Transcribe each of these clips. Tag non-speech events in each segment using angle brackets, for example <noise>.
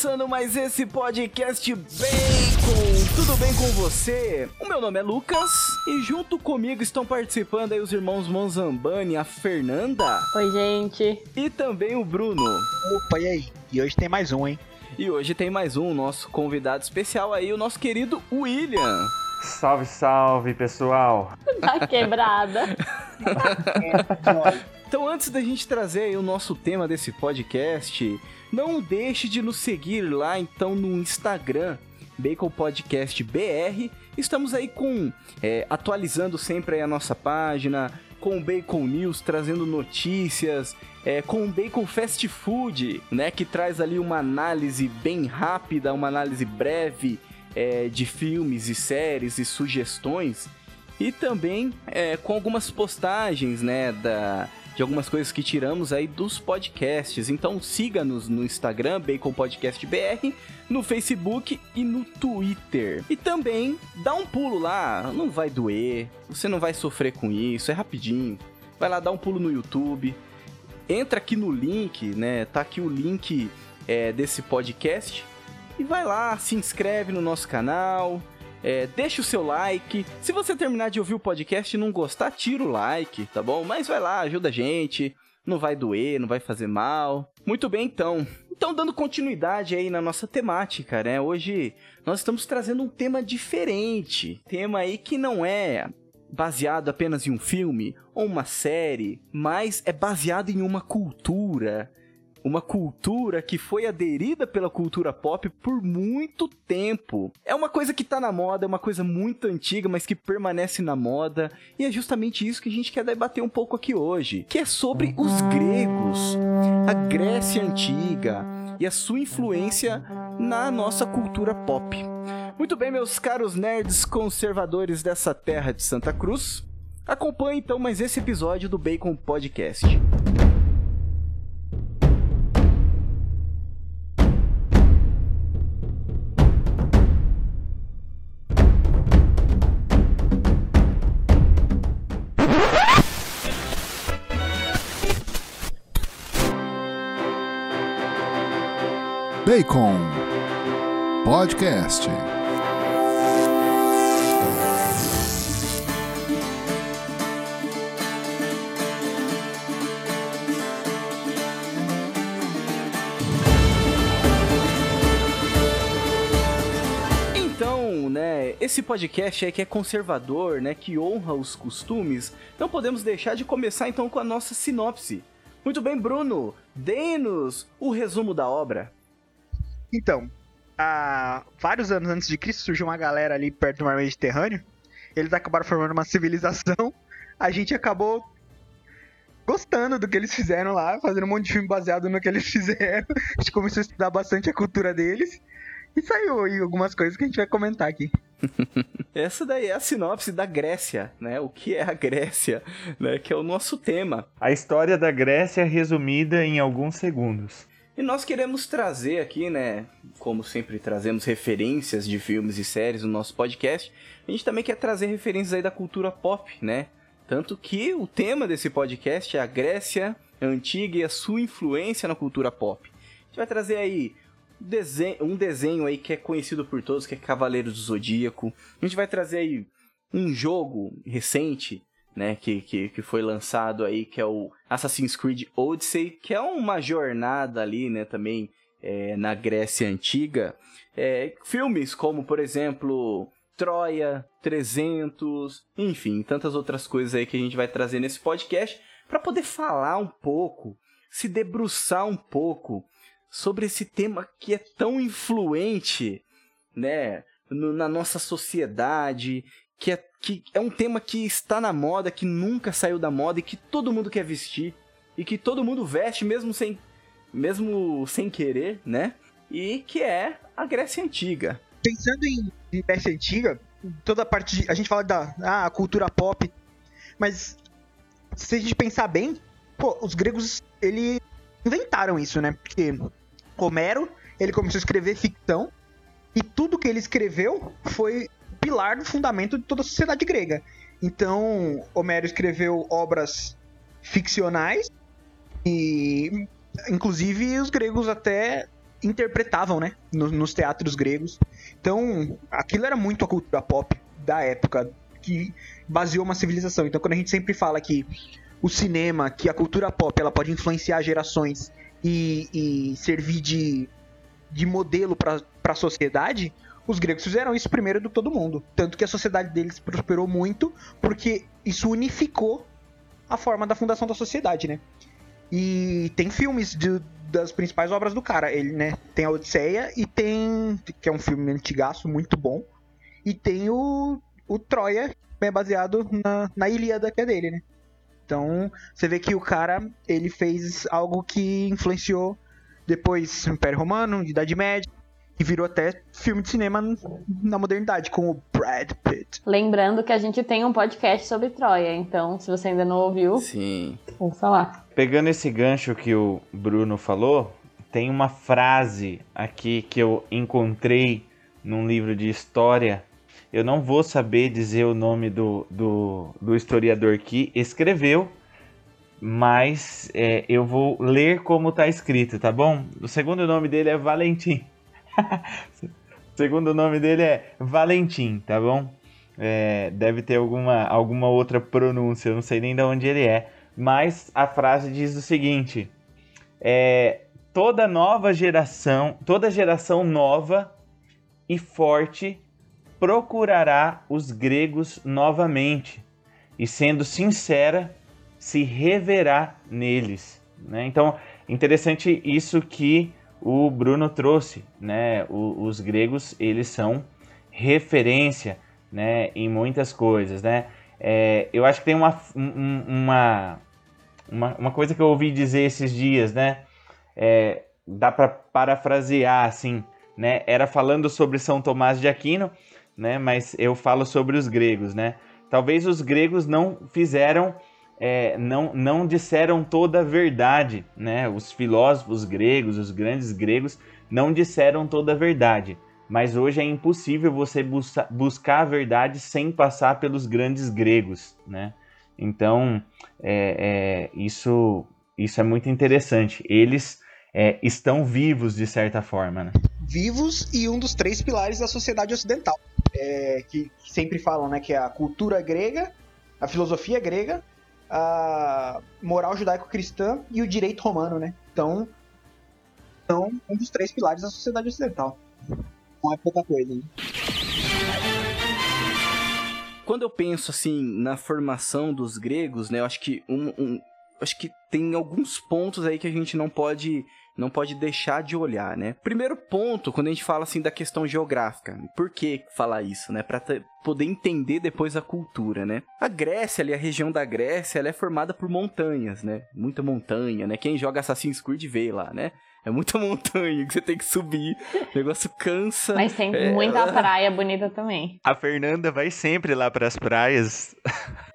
Começando mais esse podcast Bacon. Tudo bem com você? O meu nome é Lucas e junto comigo estão participando aí os irmãos Monzambani, a Fernanda. Oi, gente. E também o Bruno. Opa, e aí? E hoje tem mais um, hein? E hoje tem mais um, nosso convidado especial aí, o nosso querido William. Salve, salve, pessoal. Tá quebrada. <laughs> então, antes da gente trazer aí o nosso tema desse podcast, não deixe de nos seguir lá então no Instagram, Bacon Podcast BR. Estamos aí com é, atualizando sempre a nossa página, com o Bacon News trazendo notícias, é, com o Bacon Fast Food, né, que traz ali uma análise bem rápida, uma análise breve é, de filmes e séries e sugestões, e também é, com algumas postagens, né, da de algumas coisas que tiramos aí dos podcasts. Então siga-nos no Instagram, Bacon Podcast BR, no Facebook e no Twitter. E também dá um pulo lá, não vai doer, você não vai sofrer com isso, é rapidinho. Vai lá dar um pulo no YouTube. Entra aqui no link, né? Tá aqui o link é, desse podcast. E vai lá, se inscreve no nosso canal, é, deixa o seu like. Se você terminar de ouvir o podcast e não gostar, tira o like, tá bom? Mas vai lá, ajuda a gente. Não vai doer, não vai fazer mal. Muito bem, então. Então, dando continuidade aí na nossa temática, né? Hoje nós estamos trazendo um tema diferente. Tema aí que não é baseado apenas em um filme ou uma série, mas é baseado em uma cultura uma cultura que foi aderida pela cultura pop por muito tempo. É uma coisa que tá na moda, é uma coisa muito antiga, mas que permanece na moda, e é justamente isso que a gente quer debater um pouco aqui hoje, que é sobre os gregos, a Grécia antiga e a sua influência na nossa cultura pop. Muito bem, meus caros nerds conservadores dessa terra de Santa Cruz, acompanhe então mais esse episódio do Bacon Podcast. Bacon Podcast. Então, né, esse podcast aí que é conservador, né, que honra os costumes, não podemos deixar de começar então com a nossa sinopse. Muito bem, Bruno, dê-nos o resumo da obra. Então, há vários anos antes de Cristo surgiu uma galera ali perto do mar Mediterrâneo. Eles acabaram formando uma civilização. A gente acabou gostando do que eles fizeram lá, fazendo um monte de filme baseado no que eles <laughs> fizeram. A gente começou a estudar bastante a cultura deles. E saiu aí algumas coisas que a gente vai comentar aqui. <laughs> Essa daí é a sinopse da Grécia, né? O que é a Grécia, né? Que é o nosso tema. A história da Grécia resumida em alguns segundos. E nós queremos trazer aqui, né, como sempre trazemos referências de filmes e séries no nosso podcast, a gente também quer trazer referências aí da cultura pop, né? Tanto que o tema desse podcast é a Grécia Antiga e a sua influência na cultura pop. A gente vai trazer aí um desenho aí que é conhecido por todos, que é Cavaleiros do Zodíaco. A gente vai trazer aí um jogo recente né, que, que, que foi lançado aí, que é o Assassin's Creed Odyssey, que é uma jornada ali, né, também é, na Grécia Antiga. É, filmes como, por exemplo, Troia, 300, enfim, tantas outras coisas aí que a gente vai trazer nesse podcast para poder falar um pouco, se debruçar um pouco sobre esse tema que é tão influente, né, no, na nossa sociedade, que é que é um tema que está na moda, que nunca saiu da moda e que todo mundo quer vestir e que todo mundo veste mesmo sem mesmo sem querer, né? E que é a Grécia antiga. Pensando em Grécia antiga, toda a parte de, a gente fala da ah, cultura pop, mas se a gente pensar bem, pô, os gregos ele inventaram isso, né? Porque Homero, ele começou a escrever ficção e tudo que ele escreveu foi pilar do fundamento de toda a sociedade grega. Então, Homero escreveu obras ficcionais e, inclusive, os gregos até interpretavam, né? no- nos teatros gregos. Então, aquilo era muito a cultura pop da época, que baseou uma civilização. Então, quando a gente sempre fala que o cinema, que a cultura pop, ela pode influenciar gerações e, e servir de, de modelo para a sociedade, os gregos fizeram isso primeiro do que todo mundo. Tanto que a sociedade deles prosperou muito, porque isso unificou a forma da fundação da sociedade, né? E tem filmes de- das principais obras do cara. Ele, né? Tem a Odisseia e tem. que é um filme antigaço, muito bom. E tem o, o Troia, que é baseado na, na Ilíada que é dele, né? Então, você vê que o cara, ele fez algo que influenciou depois o Império Romano, Idade Média, e virou até filme de cinema na modernidade, com o Brad Pitt. Lembrando que a gente tem um podcast sobre Troia, então se você ainda não ouviu, Sim. ouça lá. Pegando esse gancho que o Bruno falou, tem uma frase aqui que eu encontrei num livro de história. Eu não vou saber dizer o nome do, do, do historiador que escreveu, mas é, eu vou ler como está escrito, tá bom? O segundo nome dele é Valentim. <laughs> segundo nome dele é Valentim, tá bom? É, deve ter alguma, alguma outra pronúncia, eu não sei nem de onde ele é. Mas a frase diz o seguinte: é, toda nova geração, toda geração nova e forte procurará os gregos novamente e, sendo sincera, se reverá neles. né? Então, interessante isso que o Bruno trouxe, né? O- os gregos eles são referência, né? Em muitas coisas, né? É, eu acho que tem uma, um- uma, uma, uma coisa que eu ouvi dizer esses dias, né? É, dá para parafrasear assim, né? Era falando sobre São Tomás de Aquino, né? Mas eu falo sobre os gregos, né? Talvez os gregos não fizeram, é, não, não disseram toda a verdade, né? Os filósofos gregos, os grandes gregos, não disseram toda a verdade. Mas hoje é impossível você busca- buscar a verdade sem passar pelos grandes gregos, né? Então, é, é, isso, isso é muito interessante. Eles é, estão vivos de certa forma, né? vivos e um dos três pilares da sociedade ocidental. É, que, que sempre falam, né? Que é a cultura grega, a filosofia grega, a moral judaico-cristã e o direito romano, né? Então, são um dos três pilares da sociedade ocidental. Não é pouca coisa, né? Quando eu penso assim na formação dos gregos, né, eu acho que um, um- acho que tem alguns pontos aí que a gente não pode não pode deixar de olhar, né? Primeiro ponto, quando a gente fala assim da questão geográfica, por que falar isso, né? Para poder entender depois a cultura, né? A Grécia, ali a região da Grécia, ela é formada por montanhas, né? Muita montanha, né? Quem joga Assassin's Creed vê lá, né? É muita <laughs> montanha que você tem que subir. O negócio cansa. Mas tem É, muita ela- praia bonita também. A Fernanda vai sempre lá para as praias. <laughs>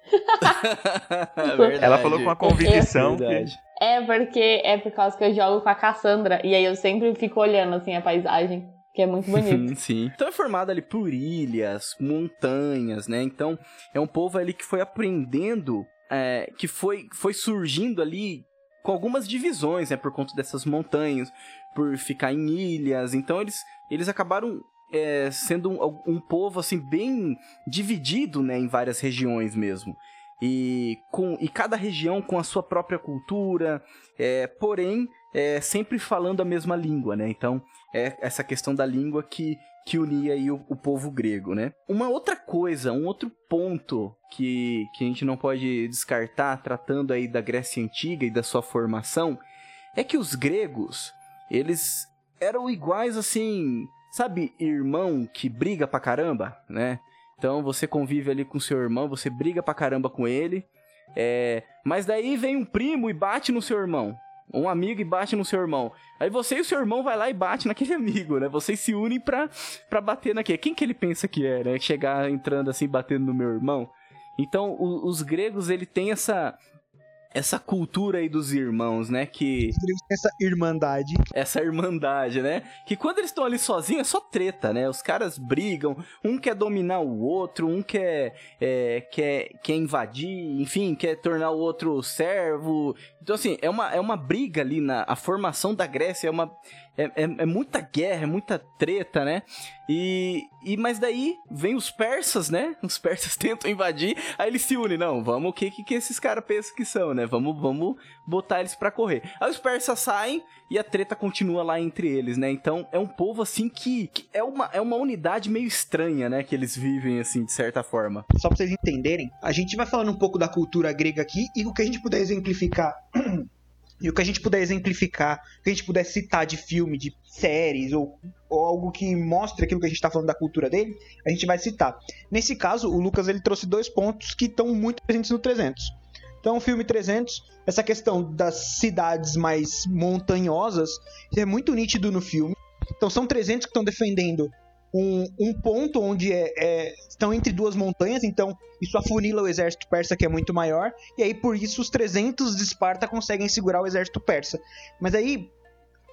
<laughs> É. Ela falou com a convicção. que- Verdade. É porque é por causa que eu jogo com a Cassandra e aí eu sempre fico olhando assim a paisagem, que é muito bonito. <laughs> Sim. Então é formado ali por ilhas, montanhas, né? Então é um povo ali que foi aprendendo, é, que foi, foi surgindo ali com algumas divisões, né? Por conta dessas montanhas, por ficar em ilhas. Então eles, eles acabaram é, sendo um, um povo assim bem dividido, né? Em várias regiões mesmo. E, com, e cada região com a sua própria cultura, é, porém é, sempre falando a mesma língua, né? Então é essa questão da língua que, que unia aí o, o povo grego, né? Uma outra coisa, um outro ponto que, que a gente não pode descartar, tratando aí da Grécia Antiga e da sua formação, é que os gregos, eles eram iguais assim, sabe, irmão que briga pra caramba, né? Então você convive ali com seu irmão, você briga pra caramba com ele, é, mas daí vem um primo e bate no seu irmão. Um amigo e bate no seu irmão. Aí você e o seu irmão vai lá e bate naquele <laughs> amigo, né? Vocês se unem pra, pra bater naquele. Quem que ele pensa que é, né? Chegar entrando assim, batendo no meu irmão. Então, o- os gregos, ele tem essa essa cultura aí dos irmãos, né? Que essa irmandade. essa irmandade, né? Que quando eles estão ali sozinhos é só treta, né? Os caras brigam, um quer dominar o outro, um quer, é, quer, quer invadir, enfim, quer tornar o outro servo. Então, assim, é uma, é uma briga ali na a formação da Grécia, é uma, é, é, é muita guerra, é muita treta, né? E, e mas daí vem os persas, né? <laughs> Os persas <laughs> tentam invadir, aí eles se unem, não, vamos o que que, esses caras pensam que são, né? Vamos vamos botar eles para correr. Aí os persas saem e a treta continua lá entre eles, né? Então é um povo assim que, que é uma é uma unidade meio estranha, né, que eles vivem assim de certa forma. Só pra vocês entenderem, a gente vai falando um pouco da cultura grega aqui e o que a gente puder exemplificar <clears throat> E o que a gente puder exemplificar, o que a gente puder citar de filme, de séries, ou, ou algo que mostre aquilo que a gente está falando da cultura dele, a gente vai citar. Nesse caso, o Lucas ele trouxe dois pontos que estão muito presentes no 300. Então, o filme 300, essa questão das cidades mais montanhosas, é muito nítido no filme. Então, são 300 que estão defendendo um, um ponto onde é, é, estão entre duas montanhas, então isso afunila o exército persa que é muito maior, e aí por isso os 300 de Esparta conseguem segurar o exército persa. Mas aí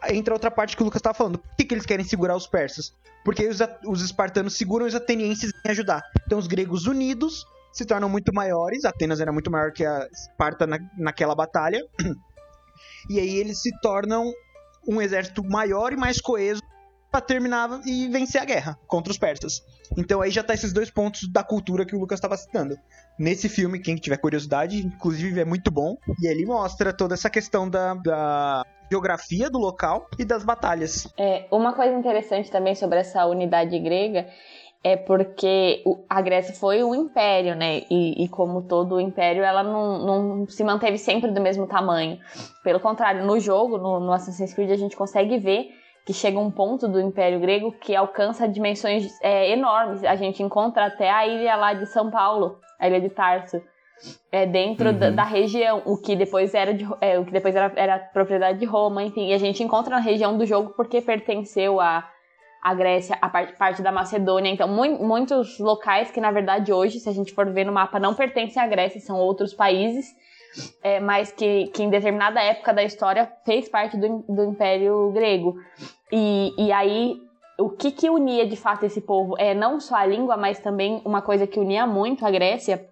entra outra parte que o Lucas estava falando. Por que, que eles querem segurar os persas? Porque os, os espartanos seguram os atenienses em ajudar. Então os gregos unidos se tornam muito maiores, Atenas era muito maior que a Esparta na, naquela batalha, <clears throat> e aí eles se tornam um exército maior e mais coeso para terminar e vencer a guerra contra os persas. Então aí já tá esses dois pontos da cultura que o Lucas estava citando. Nesse filme, quem tiver curiosidade, inclusive é muito bom, e ele mostra toda essa questão da, da geografia do local e das batalhas. É, uma coisa interessante também sobre essa unidade grega é porque a Grécia foi um império, né? E, e, como todo império, ela não, não, se manteve sempre do mesmo tamanho. Pelo contrário, no jogo, no, no Assassin's Creed, a gente consegue ver que chega um ponto do Império Grego que alcança dimensões é, enormes. A gente encontra até a ilha lá de São Paulo, a ilha de Tarso, é, dentro uhum. da, da, região, o que depois era de, é, o que depois era, era, propriedade de Roma, enfim. E a gente encontra na região do jogo porque pertenceu a a Grécia, a parte, parte da Macedônia. Então, mu muitos locais que, na verdade, hoje, se a gente for ver no mapa, não pertencem à Grécia, são outros países é, mas que, que em determinada época da história fez parte do, do Império Grego. E, e aí, o que, que unia de fato esse povo? É não só a língua, mas também uma coisa que unia muito a Grécia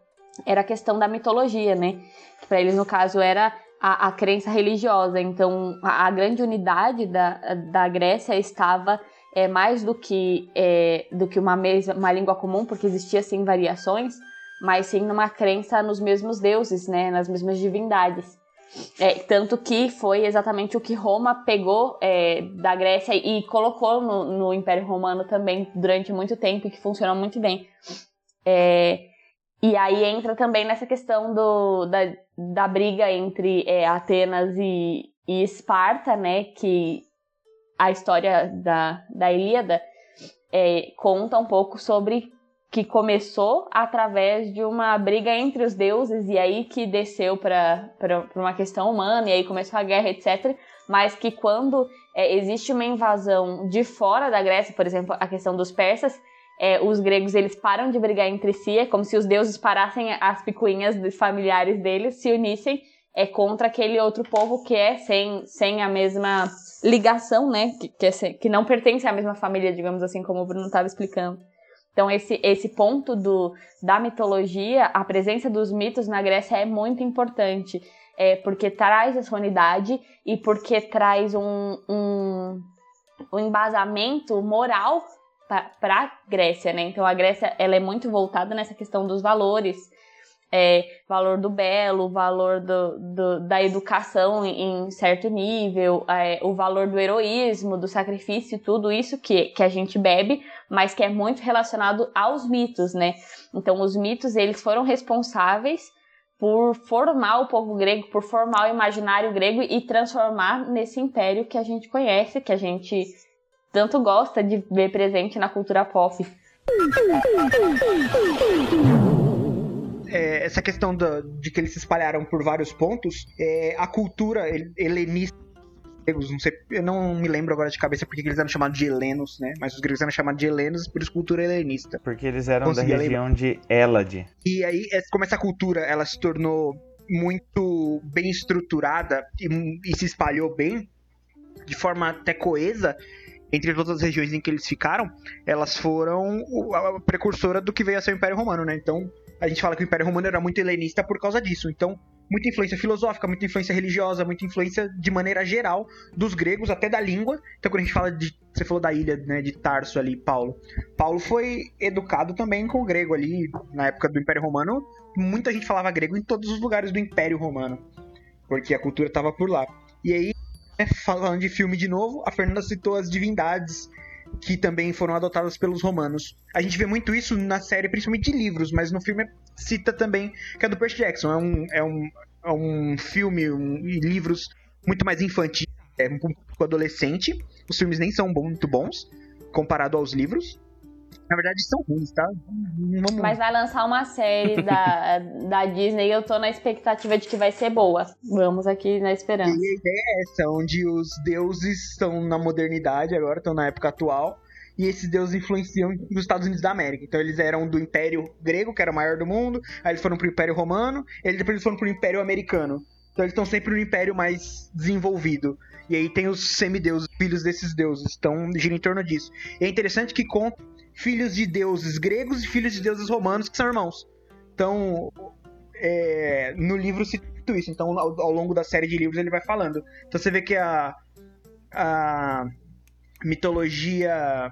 era a questão da mitologia, né? Para eles, no caso, era a, a crença religiosa. Então, a, a, grande unidade da, da Grécia estava é, mais do que, é, do que uma, mesma, uma língua comum, porque existia sim variações, mas sim numa crença nos mesmos deuses, né, nas mesmas divindades. É, tanto que foi exatamente o que Roma pegou é, da Grécia e colocou no, no, Império Romano também durante muito tempo e que funcionou muito bem. É, e aí entra também nessa questão do, da, da briga entre é, Atenas e, e, Esparta, né? Que a história da, da Ilíada é, conta um pouco sobre que começou através de uma briga entre os deuses e aí que desceu para uma questão humana e aí começou a guerra, etc. Mas que quando é, existe uma invasão de fora da Grécia, por exemplo, a questão dos persas, é, os gregos eles param de brigar entre si, é como se os deuses parassem as picuinhas familiares deles, se unissem é contra aquele outro povo que é sem, sem a mesma ligação, né? Que, que, é, que não pertence à mesma família, digamos assim, como o Bruno estava explicando. Então, esse, esse ponto do, da mitologia, a presença dos mitos na Grécia é muito importante, é, porque traz essa unidade e porque traz um, um, um embasamento moral para a Grécia, né? Então, a Grécia ela é muito voltada nessa questão dos valores, é, valor do belo, valor do, do, da educação em certo nível, é, o valor do heroísmo, do sacrifício, tudo isso que, que a gente bebe, mas que é muito relacionado aos mitos, né? Então, os mitos, eles foram responsáveis por formar o povo grego, por formar o imaginário grego e transformar nesse império que a gente conhece, que a gente tanto gosta de ver presente na cultura pop é, essa questão da, de que eles se espalharam por vários pontos, é, a cultura helenista gregos, não sei, eu não me lembro agora de cabeça porque eles eram chamados de helenos, né? Mas os gregos eram chamados de helenos, por isso cultura helenista. Porque eles eram Consegui da região lembrar. de Elade. E aí, como essa cultura, ela se tornou muito bem estruturada e, e se espalhou bem, de forma até coesa, entre todas as regiões em que eles ficaram, elas foram a precursora do que veio a ser o Império Romano, né? Então, a gente fala que o Império Romano era muito helenista por causa disso. Então, muita influência filosófica, muita influência religiosa, muita influência de maneira geral dos gregos, até da língua. Então, quando a gente fala de. Você falou da ilha né, de Tarso ali, Paulo. Paulo foi educado também com o grego ali, na época do Império Romano. Muita gente falava grego em todos os lugares do Império Romano, porque a cultura estava por lá. E aí, né, falando de filme de novo, a Fernanda citou as divindades que também foram adotadas pelos romanos. A gente vê muito isso na série, principalmente de livros, mas no filme cita também que é do Percy Jackson. É um, é um, é um filme um, e livros muito mais infantil, é um pouco adolescente. Os filmes nem são muito bons comparado aos livros. Na verdade, são ruins, tá? Vamos... Mas vai lançar uma série da, <laughs> da Disney e eu tô na expectativa de que vai ser boa. Vamos aqui na esperança. E a ideia é essa, onde os deuses estão na modernidade agora, estão na época atual, e esses deuses influenciam nos Estados Unidos da América. Então eles eram do Império Grego, que era o maior do mundo, aí eles foram pro Império Romano, e depois eles foram pro Império Americano. Então eles estão sempre no Império mais desenvolvido. E aí tem os semideuses, filhos desses deuses. Então gira em torno disso. E é interessante que conta filhos de deuses gregos e filhos de deuses romanos que são irmãos. Então, é, no livro cita isso. Então, ao, ao, longo da série de livros ele vai falando. Então você vê que a, a mitologia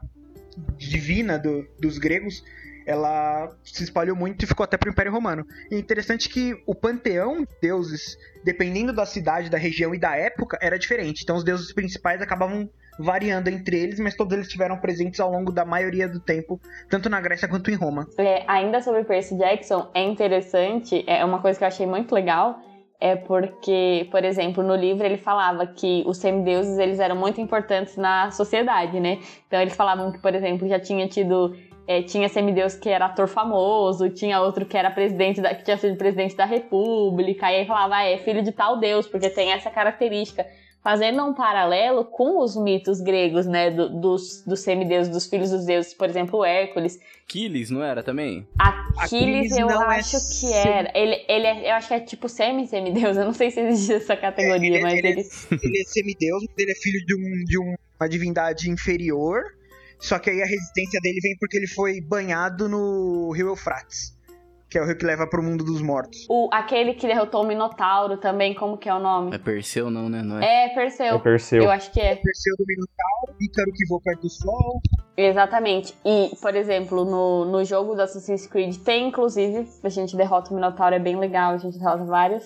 divina do, dos gregos ela se espalhou muito e ficou até para o Império Romano. E é interessante que o panteão de deuses, dependendo da cidade, da região e da época, era diferente. Então os deuses principais acabavam variando entre eles, mas todos eles estiveram presentes ao longo da maioria do tempo, tanto na Grécia quanto em Roma. É, ainda sobre Percy Jackson, é interessante, é uma coisa que eu achei muito legal, é porque, por exemplo, no livro ele falava que os semideuses eles eram muito importantes na sociedade, né? Então eles falavam que, por exemplo, já tinha tido é, tinha semideus que era ator famoso, tinha outro que era presidente da, que tinha sido presidente da república, e aí falava, ah, é filho de tal deus, porque tem essa característica fazendo um paralelo com os mitos gregos, né, do, dos, dos semideuses, dos filhos dos deuses, por exemplo, Hércules. Aquiles, não era também? Aquiles, eu é acho é que era. Ele, ele é, eu acho que é tipo semi-semideus, eu não sei se existe essa categoria, é, ele, mas ele... Ele, ele é semideus, ele é filho de, um, de uma divindade inferior, só que aí a resistência dele vem porque ele foi banhado no rio Eufrates que é o rio que leva pro mundo dos mortos. O, aquele que derrotou o Minotauro também, como que é o nome? É Perseu não, né? Não é? é Perseu. É Perseu. Eu acho que é. é Perseu do Minotauro, Ícaro que voa perto do sol. Exatamente. E, por exemplo, no, no jogo do Assassin's Creed tem, inclusive, a gente derrota o Minotauro, é bem legal, a gente derrota vários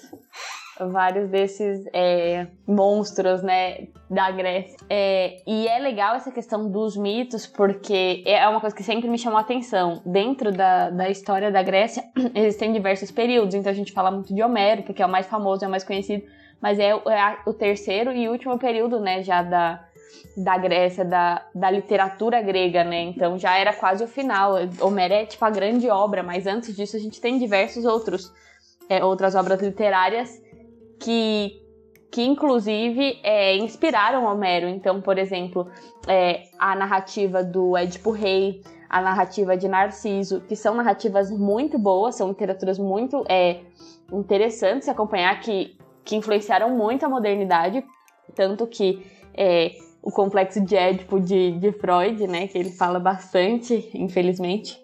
vários desses é, monstros, né, da Grécia. É, e é legal essa questão dos mitos, porque é uma coisa que sempre me chamou a atenção. Dentro da, da história da Grécia, <clears throat> existem diversos períodos, então a gente fala muito de Homero, porque é o mais famoso, é o mais conhecido, mas é, é o terceiro e último período, né, já da, da Grécia, da, da literatura grega, né? Então já era quase o final. Homero é tipo a grande obra, mas antes disso a gente tem diversos outros é, outras obras literárias que, que inclusive é, inspiraram Homero. Então, por exemplo, é, a narrativa do Édipo Rei, a narrativa de Narciso, que são narrativas muito boas, são literaturas muito é, interessantes de acompanhar, que, que influenciaram muito a modernidade, tanto que é, o complexo de Édipo de, de Freud, né, que ele fala bastante, infelizmente,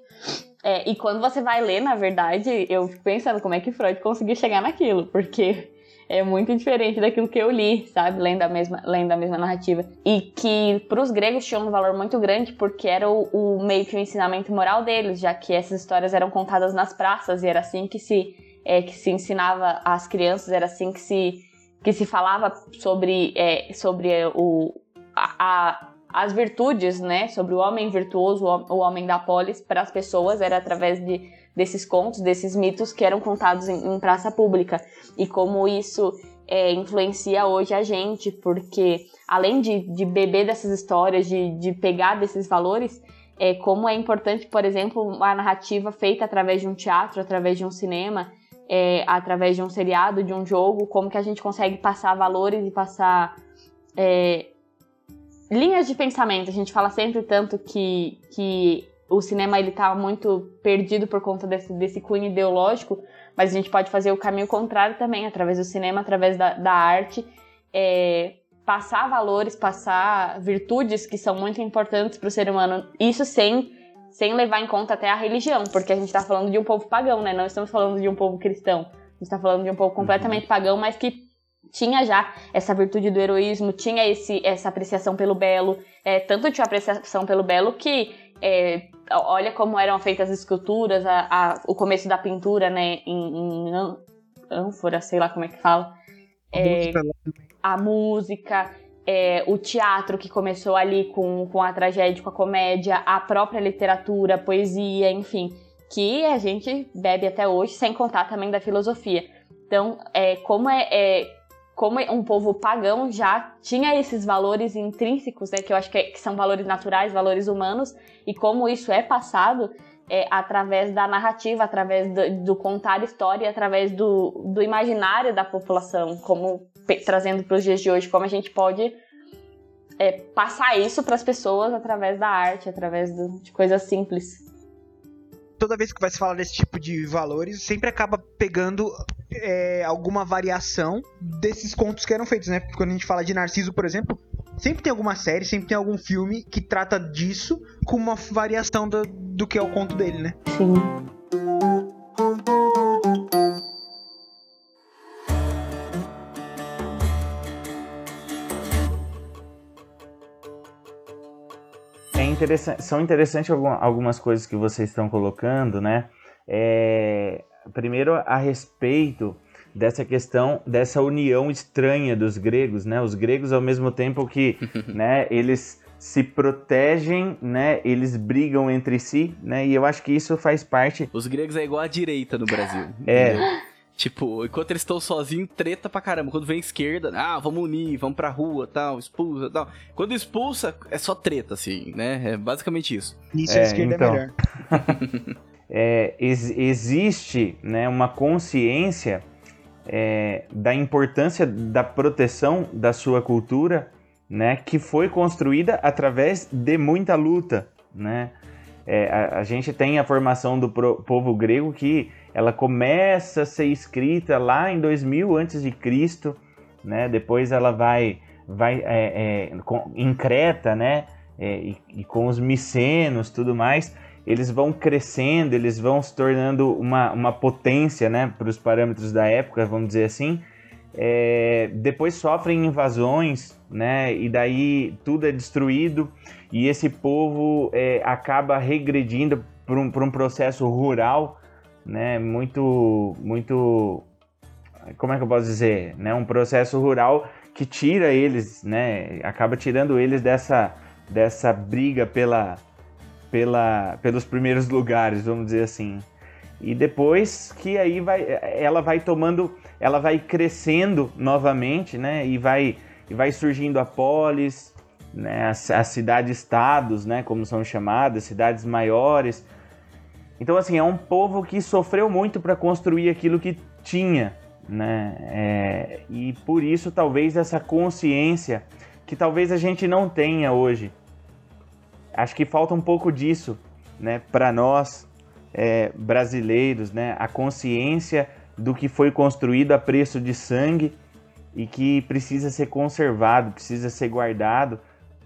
é, e quando você vai ler, na verdade, eu fico pensando como é que Freud conseguiu chegar naquilo, porque é muito diferente daquilo que eu li, sabe? Lendo a mesma, lendo a mesma narrativa. E que para os gregos tinha um valor muito grande porque era o, o, meio que o ensinamento moral deles, já que essas histórias eram contadas nas praças e era assim que se, é, que se ensinava às crianças, era assim que se, que se falava sobre, é, sobre o, a, a as virtudes, né, sobre o homem virtuoso, o homem da polis para as pessoas, era através de desses contos, desses mitos que eram contados em, em praça pública e como isso é, influencia hoje a gente, porque além de, de beber dessas histórias, de, de pegar desses valores, é, como é importante, por exemplo, a narrativa feita através de um teatro, através de um cinema, é, através de um seriado, de um jogo, como que a gente consegue passar valores e passar é, linhas de pensamento. A gente fala sempre tanto que, que o cinema ele tá muito perdido por conta desse, desse cunho ideológico, mas a gente pode fazer o caminho contrário também, através do cinema, através da, da arte, é, passar valores, passar virtudes que são muito importantes para o ser humano. Isso sem, sem levar em conta até a religião, porque a gente está falando de um povo pagão, né? Não estamos falando de um povo cristão. gente está falando de um povo completamente uhum. pagão, mas que tinha já essa virtude do heroísmo, tinha esse, essa apreciação pelo belo, é, tanto tinha apreciação pelo belo que é, olha como eram feitas as esculturas, a, a, o começo da pintura, né, em, em ânfora, sei lá como é que fala. É, a música, é, o teatro que começou ali com, com a tragédia, com a comédia, a própria literatura, a poesia, enfim, que a gente bebe até hoje, sem contar também da filosofia. Então, é, como é, é como um povo pagão já tinha esses valores intrínsecos, né, que eu acho que, é, que são valores naturais, valores humanos, e como isso é passado é, através da narrativa, através do, do contar história, através do, do imaginário da população, como trazendo para os dias de hoje, como a gente pode é, passar isso para as pessoas através da arte, através do, de coisas simples toda vez que vai se falar desse tipo de valores, sempre acaba pegando é, alguma variação desses contos que eram feitos, né? Quando a gente fala de Narciso, por exemplo, sempre tem alguma série, sempre tem algum filme que trata disso com uma variação do, do que é o conto dele, né? Sim. Interessante, são interessantes algumas coisas que vocês estão colocando, né? É, primeiro, a respeito dessa questão, dessa união estranha dos gregos, né? Os gregos, ao mesmo tempo que, <laughs> né, eles se protegem, né? Eles brigam entre si, né? E eu acho que isso faz parte. Os gregos é igual a direita no Brasil. É. Tipo, enquanto eles estão sozinhos, treta pra caramba. Quando vem a esquerda, ah, vamos unir, vamos pra rua, tal, expulsa, tal. Quando expulsa, é só treta, assim, né? É basicamente isso. Isso é, a esquerda é então, é melhor. <laughs> é, ex existe né, uma consciência é, da importância da proteção da sua cultura, né? Que foi construída através de muita luta, né? É, a, a, gente tem a formação do pro, povo grego que ela começa a ser escrita lá em 2000 antes de Cristo, né? Depois ela vai, vai é, é, com, em Creta, né? É, e, e, com os micenos, tudo mais, eles vão crescendo, eles vão se tornando uma, uma potência, né? Para os parâmetros da época, vamos dizer assim. É, depois sofrem invasões, né? E daí tudo é destruído e esse povo é, acaba regredindo para um, um processo rural né, muito, muito, como é que eu posso dizer, né, um processo rural que tira eles, né, acaba tirando eles dessa, dessa briga pela, pela, pelos primeiros lugares, vamos dizer assim. E depois que aí vai, ela vai tomando, ela vai crescendo novamente, né, e vai, e vai surgindo a polis, né, as, as cidades-estados, né, como são chamadas, cidades maiores, então, assim, é um povo que sofreu muito para construir aquilo que tinha, né? É, e por isso, talvez, essa consciência que talvez a gente não tenha hoje. Acho que falta um pouco disso, né, para nós é, brasileiros, né? A consciência do que foi construído a preço de sangue e que precisa ser conservado, precisa ser guardado.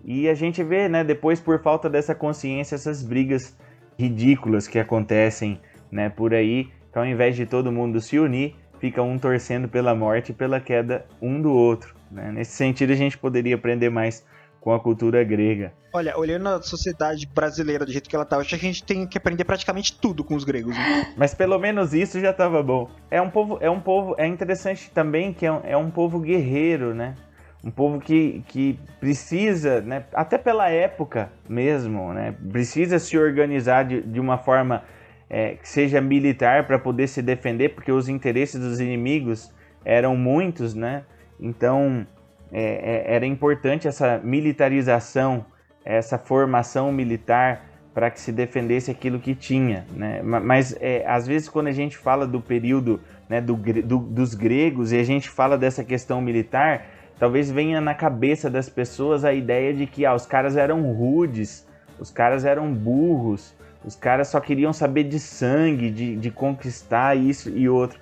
E a gente vê, né, depois por falta dessa consciência, essas brigas ridículas que acontecem né, por aí. Então, ao invés de todo mundo se unir, fica um torcendo pela morte e pela queda um do outro. Né? Nesse sentido, a gente poderia aprender mais com a cultura grega. Olha, olhando a sociedade brasileira do jeito que ela tá, acho que a gente tem que aprender praticamente tudo com os gregos. Né? <laughs> Mas pelo menos isso já estava bom. É um povo, é um povo, é interessante também que é um, é um povo guerreiro, né? Um povo que, que precisa, né, até pela época mesmo, né, precisa se organizar de, de uma forma é, que seja militar para poder se defender, porque os interesses dos inimigos eram muitos, né? Então é, é, era importante essa militarização, essa formação militar para que se defendesse aquilo que tinha, né? Mas é, às vezes quando a gente fala do período né, do, do, dos gregos e a gente fala dessa questão militar, talvez venha na cabeça das pessoas a ideia de que ah, os caras eram rudes, os caras eram burros, os caras só queriam saber de sangue, de, de conquistar isso e outro.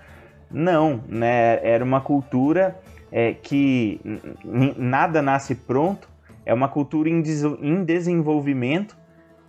Não, né? Era uma cultura é, que nada nasce pronto, é uma cultura em, des em desenvolvimento,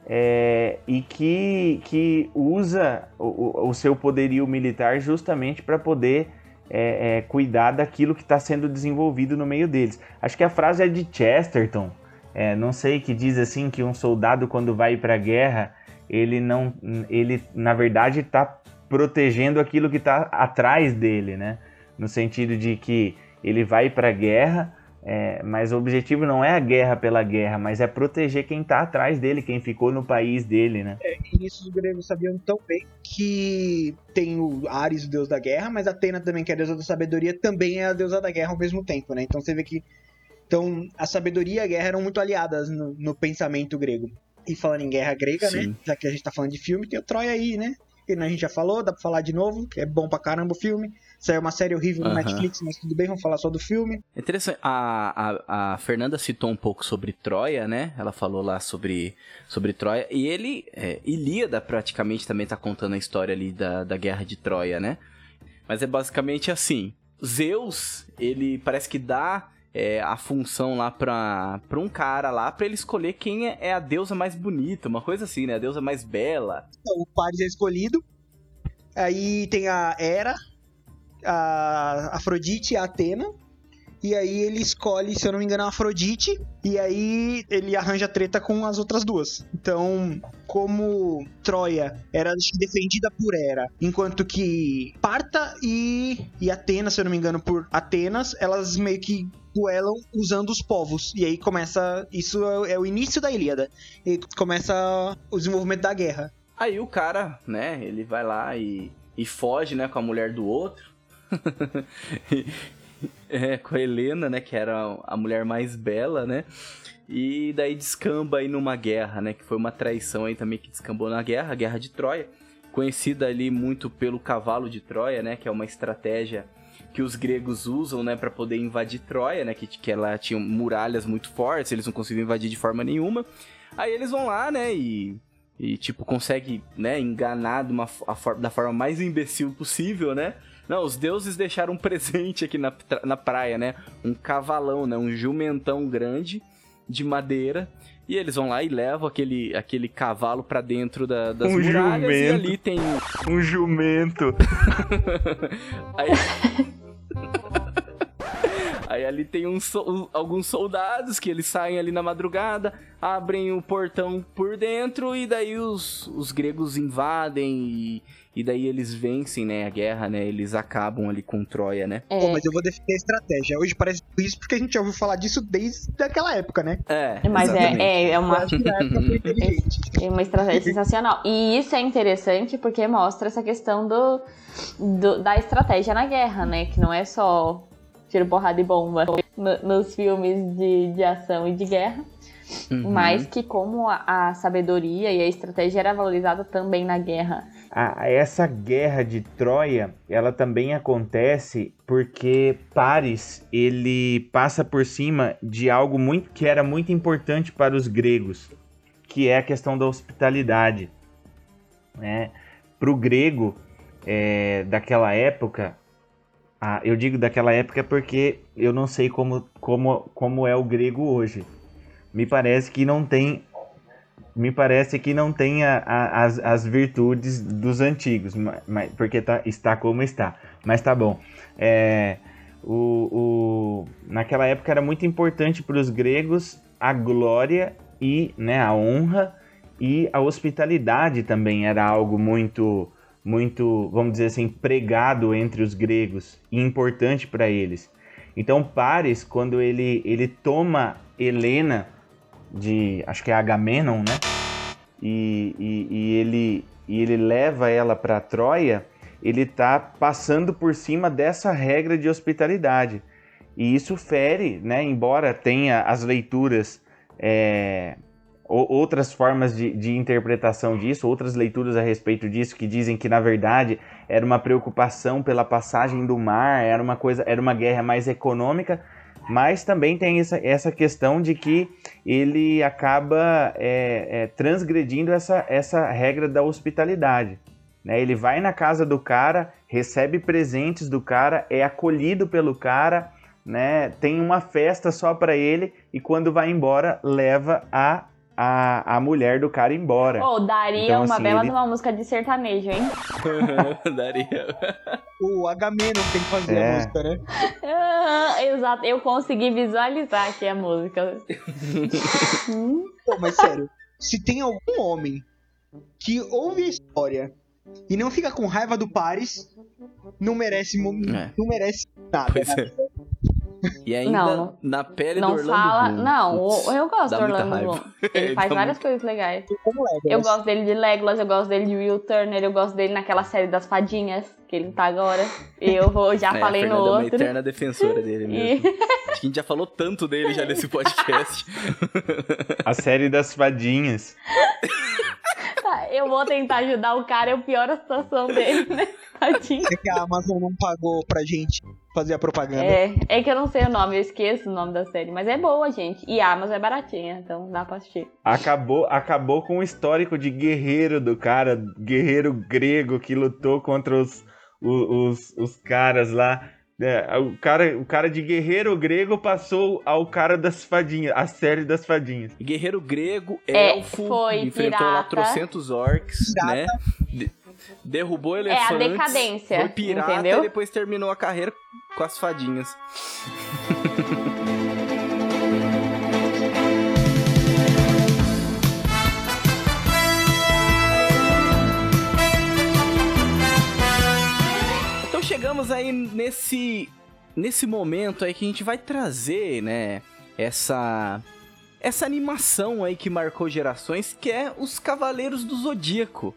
é, e que, que usa o, o seu poderio militar justamente para poder é, é, cuidar daquilo que está sendo desenvolvido no meio deles. Acho que a frase é de Chesterton, é, não sei, que diz assim que um soldado quando vai para a guerra, ele não, ele na verdade está protegendo aquilo que está atrás dele, né? No sentido de que ele vai para a guerra, é, mas o objetivo não é a guerra pela guerra, mas é proteger quem está atrás dele, quem ficou no país dele, né? É, e isso os gregos sabiam tão bem que tem o Ares, o deus da guerra, mas Atena também, que é a deusa da sabedoria, também é a deusa da guerra ao mesmo tempo, né? Então você vê que então, a sabedoria e a guerra eram muito aliadas no, no pensamento grego. E falando em guerra grega, né? Sim. né? Já que a gente tá falando de filme, tem o Troia aí, né? Que a gente já falou, dá pra falar de novo, que é bom pra caramba o filme. Saiu uma série horrível no Netflix, mas tudo bem, vamos falar só do filme. Interessante. A, a, a, Fernanda citou um pouco sobre Troia, né? Ela falou lá sobre, sobre Troia. E ele, é, Ilíada praticamente também tá contando a história ali da, da guerra de Troia, né? Mas é basicamente assim. Zeus, ele parece que dá é, a função lá pra, pra um cara lá, pra ele escolher quem é, é, a deusa mais bonita, uma coisa assim, né? A deusa mais bela. Então, o Paris é escolhido. Aí tem a Hera, a Afrodite e a Atena. E aí ele escolhe, se eu não me engano, a Afrodite. E aí ele arranja treta com as outras duas. Então, como Troia era defendida por Hera, enquanto que Parta e, e Atenas, se eu não me engano, por Atenas, elas meio que duelam usando os povos. E aí começa. Isso é, é o início da Ilíada. E começa o desenvolvimento da guerra. Aí o cara, né, ele vai lá e, e foge, né, com a mulher do outro. <laughs> é, com a Helena, né? Que era a mulher mais bela, né? E daí descamba aí numa guerra, né? Que foi uma traição aí também que descambou na guerra, a Guerra de Troia. Conhecida ali muito pelo cavalo de Troia, né? Que é uma estratégia que os gregos usam, né? para poder invadir Troia, né? Que, que ela tinha muralhas muito fortes, eles não conseguiam invadir de forma nenhuma. Aí eles vão lá, né? E e tipo consegue né enganar de uma, a, da forma mais imbecil possível né não, os deuses deixaram um <laughs> presente aqui na, na praia, né? Um cavalão, né? Um jumentão grande de madeira. E eles vão lá e levam aquele, aquele cavalo para dentro da, das um muralhas jumento. e ali tem... Um jumento. <laughs> Aí... <laughs> Aí ali tem um so alguns soldados que eles saem ali na madrugada, abrem o portão por dentro e daí os, os gregos invadem e, e daí eles vencem, né, a guerra, né? Eles acabam ali com Troia, né? É. Pô, mas eu vou defender a estratégia. Hoje parece isso porque a gente já ouviu falar disso desde aquela época, né? É. Mas é, é, é, uma. <laughs> <laughs> é uma estratégia sensacional. E isso é interessante porque mostra essa questão do, do da estratégia na guerra, né? Que não é só tiro, porrada e bomba no, nos filmes de, de ação e de guerra. Uhum. Mas que como a, a, sabedoria e a estratégia era valorizada também na guerra. Ah, essa guerra de Troia, ela também acontece porque Paris, ele passa por cima de algo muito que era muito importante para os gregos, que é a questão da hospitalidade. Né? Para o grego é, daquela época, eu digo daquela época porque eu não sei como, como, como é o grego hoje. Me parece que não tem. Me parece que não tem a, a, as, as virtudes dos antigos, mas, porque tá, está como está. Mas tá bom. É, o, o, naquela época era muito importante para os gregos a glória e né, a honra e a hospitalidade também era algo muito muito, vamos dizer assim, pregado entre os gregos e importante para eles. Então Paris, quando ele, ele toma Helena de, acho que é Agamenon, né? E, e, e ele, e ele leva ela para Troia, ele está passando por cima dessa regra de hospitalidade. E isso fere, né? Embora tenha as leituras é, outras formas de, de, interpretação disso, outras leituras a respeito disso que dizem que na verdade era uma preocupação pela passagem do mar, era uma coisa, era uma guerra mais econômica, mas também tem essa, essa questão de que ele acaba é, é, transgredindo essa, essa regra da hospitalidade. Né? Ele vai na casa do cara, recebe presentes do cara, é acolhido pelo cara, né? tem uma festa só para ele e quando vai embora leva a a, a mulher do cara embora. Ou daria Então, uma assim, bela ele- de uma música de sertanejo, hein? <laughs> Daria. O Agamemnon tem que fazer É. a música, né? <laughs> Exato, eu consegui visualizar aqui a música. Hum, <laughs> Pô, mas sério, se tem algum homem que ouve a história e não fica com raiva do Paris, não merece, É. não merece nada. Pois né? é. E ainda Não, na pele do não Orlando fala. Bloom. Não, eu gosto do Orlando. Bloom. Ele <laughs> faz Dá várias muito- coisas legais. É, Eu né? gosto dele de Legolas, eu gosto dele de Will Turner, eu gosto dele naquela série das fadinhas que ele tá agora. E eu vou, já <laughs> É, falei a no Fernanda é uma outro. eterna defensora dele mesmo. E <laughs> Acho que a gente já falou tanto dele já nesse podcast. A série das fadinhas. tá, eu vou tentar ajudar o cara, eu pioro a situação dele, né? Tadinho. É que a Amazon não pagou pra gente fazer a propaganda. É, é que eu não sei o nome, eu esqueço o nome da série, mas é boa, gente. E a Amazon é baratinha, então dá pra assistir. Acabou, acabou com o histórico de guerreiro do cara, guerreiro grego que lutou contra os, o- os, os caras lá. É, o, cara, o cara de guerreiro grego passou ao cara das fadinhas, a série das fadinhas. Guerreiro grego, É, elfo, foi enfrentou lá pirata. trocentos orcs, Pirata. né? De- derrubou É a elefantes. decadência, Foi pirata entendeu? e depois terminou a carreira com as fadinhas. <laughs> Então chegamos aí nesse nesse momento aí que a gente vai trazer, né, essa essa animação aí que marcou gerações, que é os Cavaleiros do Zodíaco,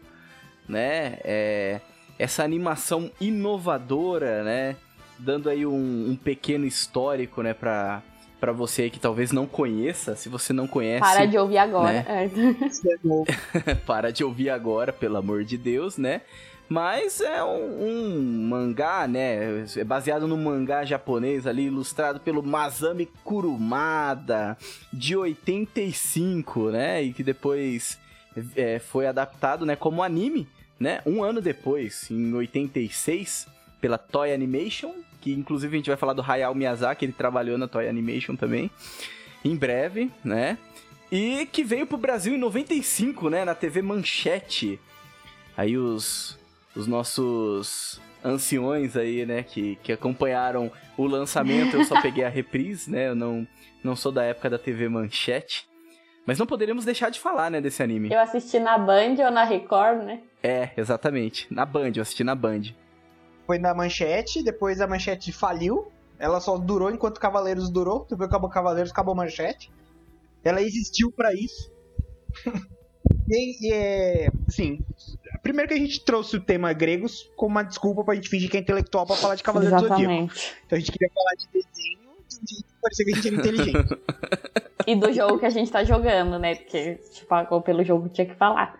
né? É, essa animação inovadora, né? Dando aí um, um pequeno histórico, né, pra, pra você que talvez não conheça. Se você não conhece, Para de ouvir agora. né? É. <laughs> Para de ouvir agora, pelo amor de Deus, né? Mas é um, um mangá, né? É baseado no mangá japonês ali, ilustrado pelo Masami Kurumada, de 85, né? E que depois é, foi adaptado, né, como anime, né? Um ano depois, em 86, pela Toy Animation, que inclusive a gente vai falar do Hayao Miyazaki, ele trabalhou na Toy Animation também, em breve, né? E que veio pro Brasil em 95, né? Na TV Manchete. Aí os, os nossos anciões aí, né? Que, que acompanharam o lançamento. Eu só <laughs> peguei a reprise, né? Eu não, não sou da época da TV Manchete. Mas não poderíamos deixar de falar, né? Desse anime. Eu assisti na Band ou na Record, né? É, exatamente. Na Band, eu assisti na Band. Foi na manchete, depois a manchete faliu. Ela só durou enquanto Cavaleiros durou. Depois acabou Cavaleiros, acabou a manchete. Ela existiu pra isso. <laughs> e, é. Assim. Primeiro que a gente trouxe o tema gregos como uma desculpa pra gente fingir que é intelectual pra falar de Cavaleiros do Zodíaco. Então a gente queria falar de desenho de um jeito que parecia que a gente era inteligente. <laughs> E do jogo que a gente tá jogando, né? Porque se pagou pelo jogo, tinha que falar.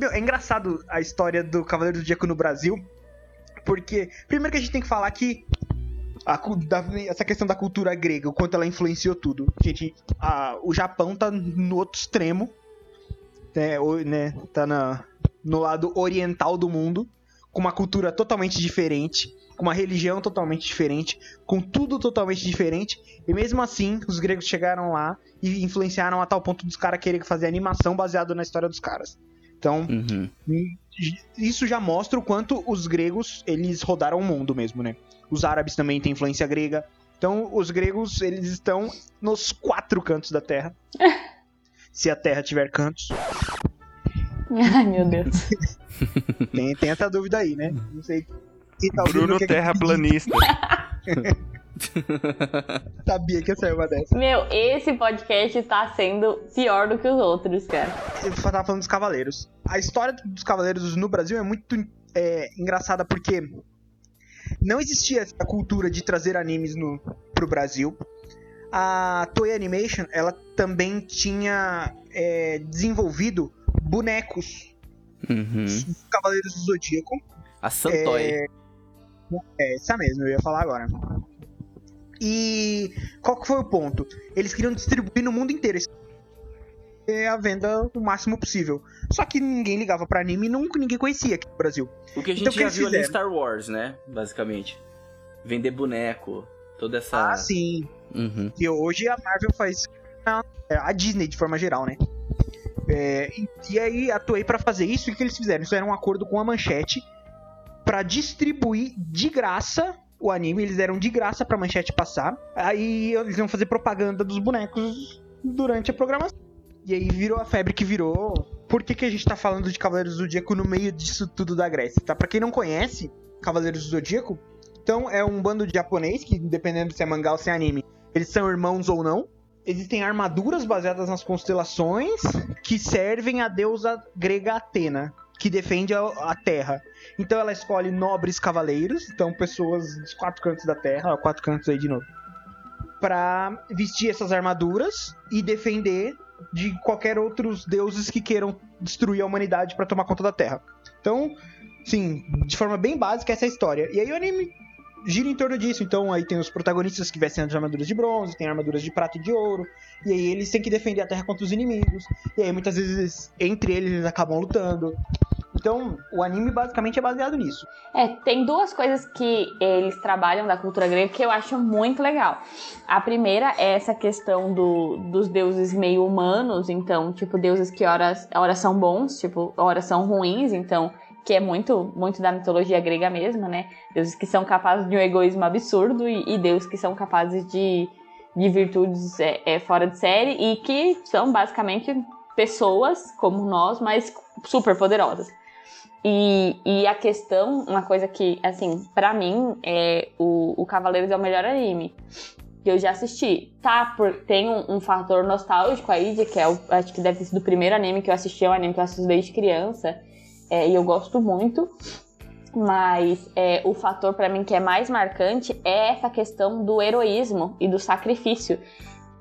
Meu, é engraçado a história do Cavaleiro do Zodíaco no Brasil, porque primeiro que a gente tem que falar que a da- essa questão da cultura grega, o quanto ela influenciou tudo. Gente, a- o Japão tá no outro extremo, né, o- né, tá na, no lado oriental do mundo, com uma cultura totalmente diferente, com uma religião totalmente diferente, com tudo totalmente diferente, e mesmo assim os gregos chegaram lá e influenciaram a tal ponto dos caras quererem fazer animação baseado na história dos caras. Então, Uhum. isso já mostra o quanto os gregos, eles rodaram o mundo mesmo, né? Os árabes também têm influência grega. Então, os gregos, eles estão nos quatro cantos da Terra. <laughs> Se a Terra tiver cantos. Ai, meu Deus. <laughs> Tem, tem essa dúvida aí, né? Não sei. Tá Bruno que é Terraplanista. <laughs> sabia que ia sair uma dessa. Meu, esse podcast tá sendo pior do que os outros, cara. Eu tava falando dos cavaleiros. A história dos cavaleiros no Brasil é muito é, engraçada porque não existia essa cultura de trazer animes no, pro Brasil. A Toei Animation, ela também tinha é, desenvolvido bonecos Uhum. dos Cavaleiros do Zodíaco. A Santoy. É, é essa mesmo, eu ia falar agora. E qual que foi o ponto? Eles queriam distribuir no mundo inteiro esse é a venda o máximo possível. Só que ninguém ligava pra anime e nunca ninguém conhecia aqui no Brasil. O que a gente Então, o que já viu ali em fizeram? Star Wars, né? Basicamente. Vender boneco, toda essa. Ah, sim. Uhum. Que hoje a Marvel faz é, a Disney de forma geral, né? É, e, e aí a Toei pra fazer isso, o que eles fizeram? Eles fizeram um acordo com a Manchete pra distribuir de graça o anime, eles deram de graça pra Manchete passar. Aí eles iam fazer propaganda dos bonecos durante a programação. E aí virou a febre que virou. Por que, que a gente tá falando de Cavaleiros do Zodíaco no meio disso tudo da Grécia? Tá? Pra quem não conhece Cavaleiros do Zodíaco, então é um bando de japonês que, dependendo se é mangá ou se é anime, eles são irmãos ou não. Existem armaduras baseadas nas constelações que servem à deusa grega Atena, que defende a, a Terra. Então ela escolhe nobres cavaleiros, então pessoas dos quatro cantos da Terra, quatro cantos aí de novo, pra vestir essas armaduras e defender de qualquer outros deuses que queiram destruir a humanidade pra tomar conta da Terra. Então, sim, de forma bem básica essa é a história. E aí o anime gira em torno disso. Então aí tem os protagonistas que vestem as armaduras de bronze, tem armaduras de prata e de ouro. E aí eles têm que defender a Terra contra os inimigos. E aí muitas vezes entre eles eles acabam lutando. Então, o anime basicamente é baseado nisso. É, tem duas coisas que eles trabalham da cultura grega que eu acho muito legal. A primeira é essa questão do, dos deuses meio humanos, então, tipo, deuses que horas, horas são bons, tipo, horas são ruins, então, que é muito, muito da mitologia grega mesmo, né? Deuses que são capazes de um egoísmo absurdo e, e deuses que são capazes de, de virtudes é, é, fora de série e que são basicamente pessoas como nós, mas super poderosas. E, e a questão, uma coisa que, assim, pra mim, é o, o Cavaleiros é o melhor anime que eu já assisti. Tá, por, tem um, um, fator nostálgico aí, de que é o, acho que deve ter sido o primeiro anime que eu assisti, é um anime que eu assisto desde criança, é, e eu gosto muito. Mas é, o fator para mim que é mais marcante é essa questão do heroísmo e do sacrifício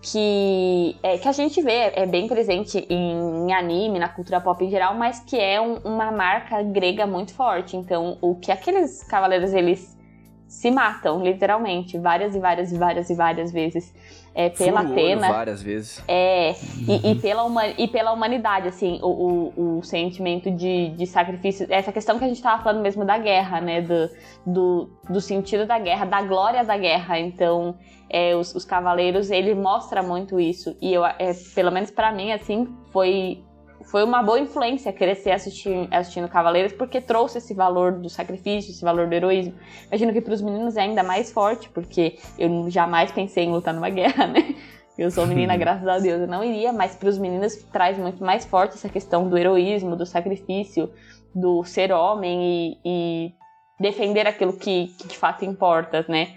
que, é, que a gente vê, é bem presente em, em, anime, na cultura pop em geral, mas que é um, uma marca grega muito forte. Então, o que aqueles cavaleiros eles se matam, literalmente, várias e várias e várias e várias vezes. É, pela Furo Atena. várias vezes. É, e, e, pela, e pela humanidade, assim, o, o, o, sentimento de, de sacrifício. Essa questão que a gente tava falando mesmo da guerra, né? Do, do, do sentido da guerra, da glória da guerra. Então, é, os, os cavaleiros, ele mostra muito isso. E eu, é, pelo menos para mim, assim, foi foi uma boa influência crescer assistindo, assistindo Cavaleiros, porque trouxe esse valor do sacrifício, esse valor do heroísmo. Imagino que para os meninos é ainda mais forte, porque eu jamais pensei em lutar numa <laughs> guerra, né? Eu sou menina, graças a Deus, eu não iria, mas para os meninos traz muito mais forte essa questão do heroísmo, do sacrifício, do ser homem e, e defender aquilo que, que de fato importa, né?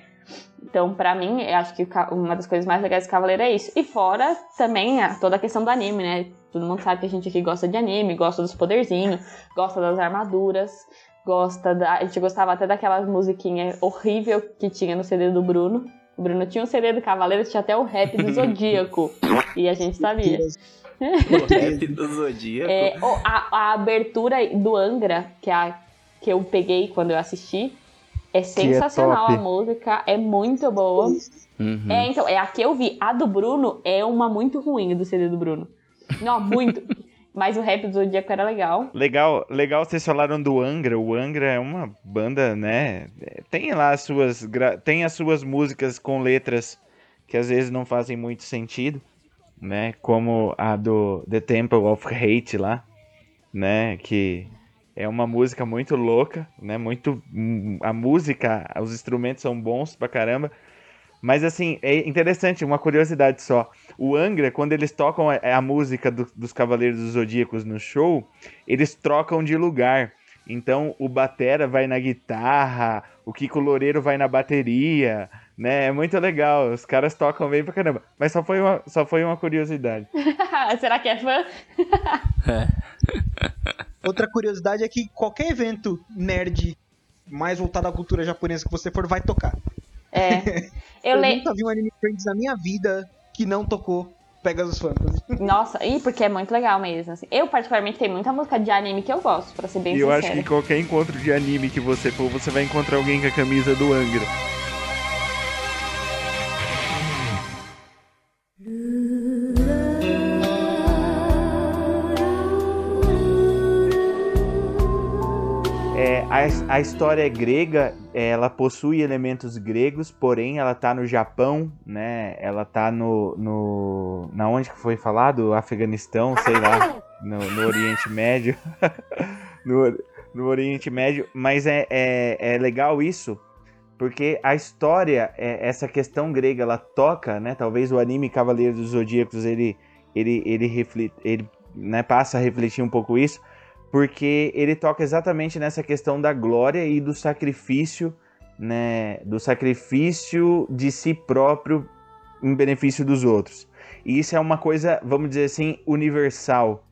Então, para mim, eu acho que uma das coisas mais legais do Cavaleiro é isso. E fora também toda a questão do anime, né? Todo mundo sabe que a gente aqui gosta de anime, gosta dos poderzinhos, gosta das armaduras, gosta da. A gente gostava até daquelas musiquinhas horrível que tinha no CD do Bruno. O Bruno tinha um CD do Cavaleiro, tinha até o rap do <laughs> Zodíaco. e a gente sabia. o rap <laughs> do Zodíaco. É, a, a, abertura do Angra, que, é a, que eu peguei quando eu assisti, é sensacional é a música, é muito boa. Uhum. É, então, é a que eu vi. A do Bruno é uma muito ruim do CD do Bruno. Não, muito. Mas o rap do Zodíaco era legal. Legal, legal vocês falaram do Angra. O Angra é uma banda, né? Tem lá as suas, tem as suas músicas com letras que às vezes não fazem muito sentido, né? Como a do The Temple of Hate lá, né? Que é uma música muito louca, né? Muito a música, os instrumentos são bons pra caramba. Mas assim, é interessante, uma curiosidade só. O Angra, quando eles tocam a, a música do, dos Cavaleiros dos Zodíacos no show, eles trocam de lugar. Então o Batera vai na guitarra, o Kiko Loureiro vai na bateria, né? É muito legal. Os caras tocam bem pra caramba. Mas só foi uma, só foi uma curiosidade. <laughs> Será que é fã? É. <laughs> Outra curiosidade é que qualquer evento nerd mais voltado à cultura japonesa que você for, vai tocar. É. <laughs> Eu, Eu, le... nunca vi um anime Friends na minha vida que não tocou Pegasus Fantasy. <laughs> Nossa, e porque é muito legal mesmo. Assim. Eu, particularmente, tenho muita música de anime que eu gosto, pra ser bem E eu sincera. acho que em qualquer encontro de anime que você for, você vai encontrar alguém com a camisa do Angra. A, a história é grega, ela possui elementos gregos, porém ela tá no Japão, né? Ela tá no, no na onde que foi falado, Afeganistão, sei lá. no, no Oriente Médio. <laughs> no, no Oriente Médio, mas é, é, é legal isso, porque a história, é, essa questão grega, ela toca, né? Talvez o anime Cavaleiro dos Zodíacos ele, ele, ele, reflete, ele né, passa a refletir um pouco isso, porque ele toca exatamente nessa questão da glória e do sacrifício, né? Do sacrifício de si próprio em benefício dos outros. E isso é uma coisa, vamos dizer assim, universal.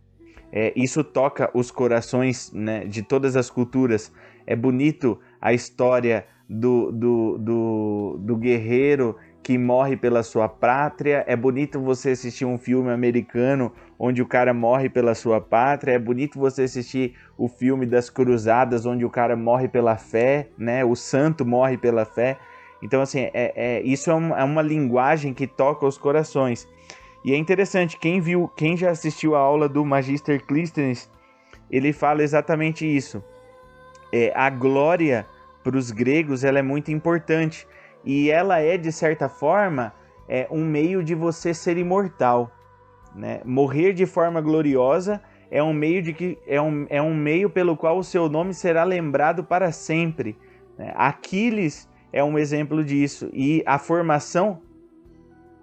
É, isso toca os corações né, de todas as culturas. É bonito a história do, do, do, do guerreiro que morre pela sua pátria. É bonito você assistir um filme americano onde o cara morre pela sua pátria. É bonito você assistir o filme das cruzadas onde o cara morre pela fé, né? O santo morre pela fé. Então, assim, é, é isso é uma, é uma linguagem que toca os corações. E é interessante, quem viu, quem já assistiu a aula do Magister Clístenes, ele fala exatamente isso. É, a glória para os gregos ela é muito importante e ela é de certa forma é um meio de você ser imortal, né? Morrer de forma gloriosa é um meio de que é um, é um meio pelo qual o seu nome será lembrado para sempre. Né? Aquiles é um exemplo disso e a formação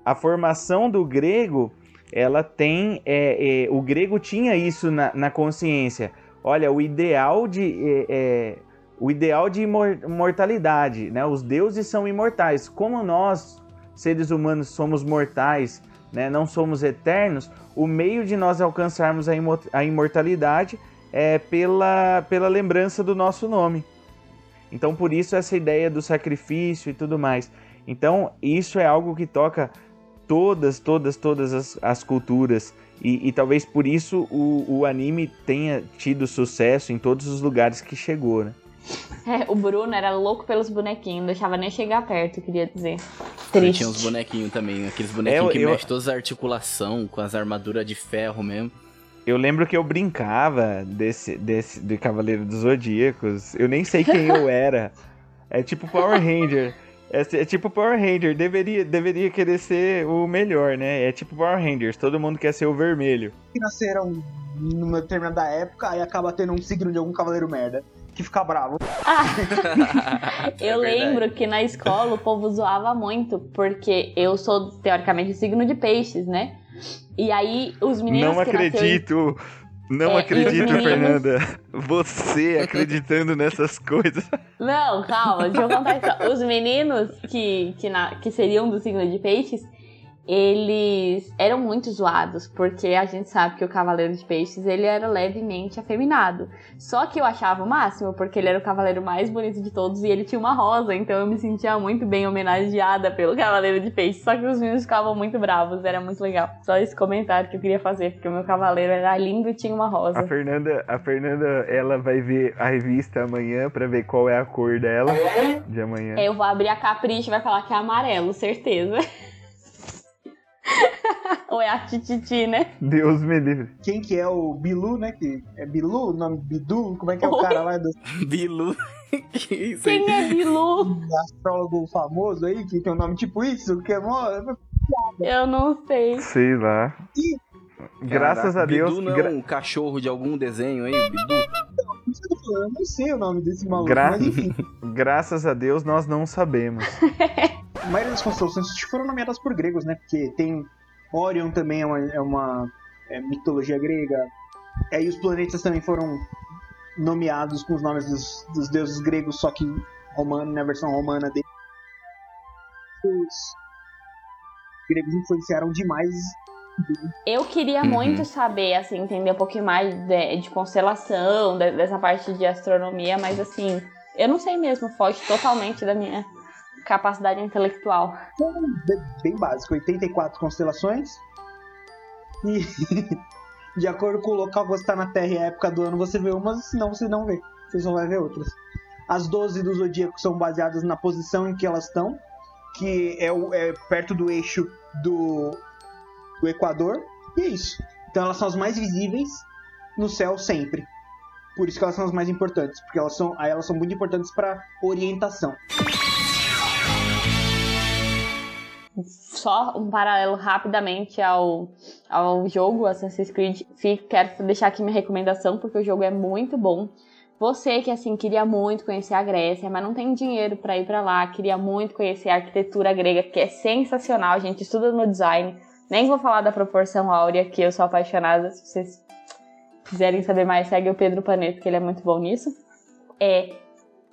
a formação do grego, ela tem. É, é, o grego tinha isso na, na, consciência. Olha, o ideal de. É, é o ideal de imortalidade, né? Os deuses são imortais. Como nós, seres humanos, somos mortais, né? não somos eternos, o meio de nós alcançarmos a, a imortalidade é pela, pela lembrança do nosso nome. Então, por isso, essa ideia do sacrifício e tudo mais. Então, isso é algo que toca todas, todas, todas as, as culturas. E, e, talvez por isso o, o anime tenha tido sucesso em todos os lugares que chegou, né? <laughs> É, o Bruno era louco pelos bonequinhos, não deixava nem chegar perto, queria dizer. Triste. tinha uns bonequinhos também, aqueles bonequinhos é, que eu... mexem todas as articulações, com as armaduras de ferro mesmo. Eu lembro que eu brincava desse, desse de Cavaleiro dos Zodíacos. Eu nem sei quem eu <laughs> era. É tipo Power Ranger. É, é, tipo Power Ranger, deveria, deveria querer ser o melhor, né? É tipo Power Rangers, todo mundo quer ser o vermelho. Que nasceram numa determinada época e acaba tendo um signo de algum cavaleiro merda. Que fica bravo. Ah, <laughs> eu é lembro que na escola o povo zoava muito, porque eu sou, teoricamente, signo de peixes, né? E aí os meninos. Não acredito! Nasceu... Não é, acredito, meninos... Fernanda. Você acreditando nessas coisas. Não, calma, deixa eu contar isso. Os meninos que, que, na, que seriam do signo de peixes, eles eram muito zoados, porque a gente sabe que o Cavaleiro de Peixes ele era levemente afeminado. Só que eu achava o máximo, porque ele era o cavaleiro mais bonito de todos e ele tinha uma rosa, então eu me sentia muito bem homenageada pelo Cavaleiro de Peixes. Só que os meninos ficavam muito bravos, era muito legal. Só esse comentário que eu queria fazer, porque o meu cavaleiro era lindo e tinha uma rosa. A Fernanda, a Fernanda, ela vai ver a revista amanhã para ver qual é a cor dela de amanhã. É, eu vou abrir a capricha e vai falar que é amarelo, certeza. <laughs> Ou é a Tititi, né? Deus me livre. Quem que é o Bilu, né? Que é Bilu, o nome Bidu? Como é que é o cara lá do. <laughs> Bilu. <laughs> que Quem é Bilu? Um astrólogo famoso aí, que tem um nome tipo isso, que é mó. Eu não sei. Sei lá. E... Graças a Deus. Bidu não é um cachorro de algum desenho aí, Bidu? Eu não sei o nome desse maluco, Gra... mas enfim. <laughs> Graças a Deus nós não sabemos. a maioria das constelações foram nomeadas por gregos, né? Porque tem Orion também é uma, é uma é mitologia grega. Aí os planetas também foram nomeados com os nomes dos, dos deuses gregos, só que romano, na versão romana dele. Os gregos influenciaram demais. Eu queria uhum. muito saber, assim, entender um pouquinho mais de, de constelação, de, dessa parte de astronomia, mas assim, eu não sei mesmo, foge totalmente da minha capacidade intelectual. Bem básico, 84 constelações. E <laughs> de acordo com o local que você está na Terra e a época do ano, você vê umas, senão você não vê. Você só vai ver outras. As 12 do zodíaco são baseadas na posição em que elas estão, que é, o, é perto do eixo do, do Equador. E é isso. Então elas são as mais visíveis no céu sempre. Por isso que elas são as mais importantes, porque elas são, elas são muito importantes para orientação. Só um paralelo rapidamente ao, ao jogo Assassin's Creed, quero deixar aqui minha recomendação, porque o jogo é muito bom. Você que assim queria muito conhecer a Grécia, mas não tem dinheiro para ir para lá, queria muito conhecer a arquitetura grega, que é sensacional, a gente estuda no design. Nem vou falar da proporção áurea, que eu sou apaixonada. Se vocês quiserem saber mais, segue o Pedro Paneto, que ele é muito bom nisso. É,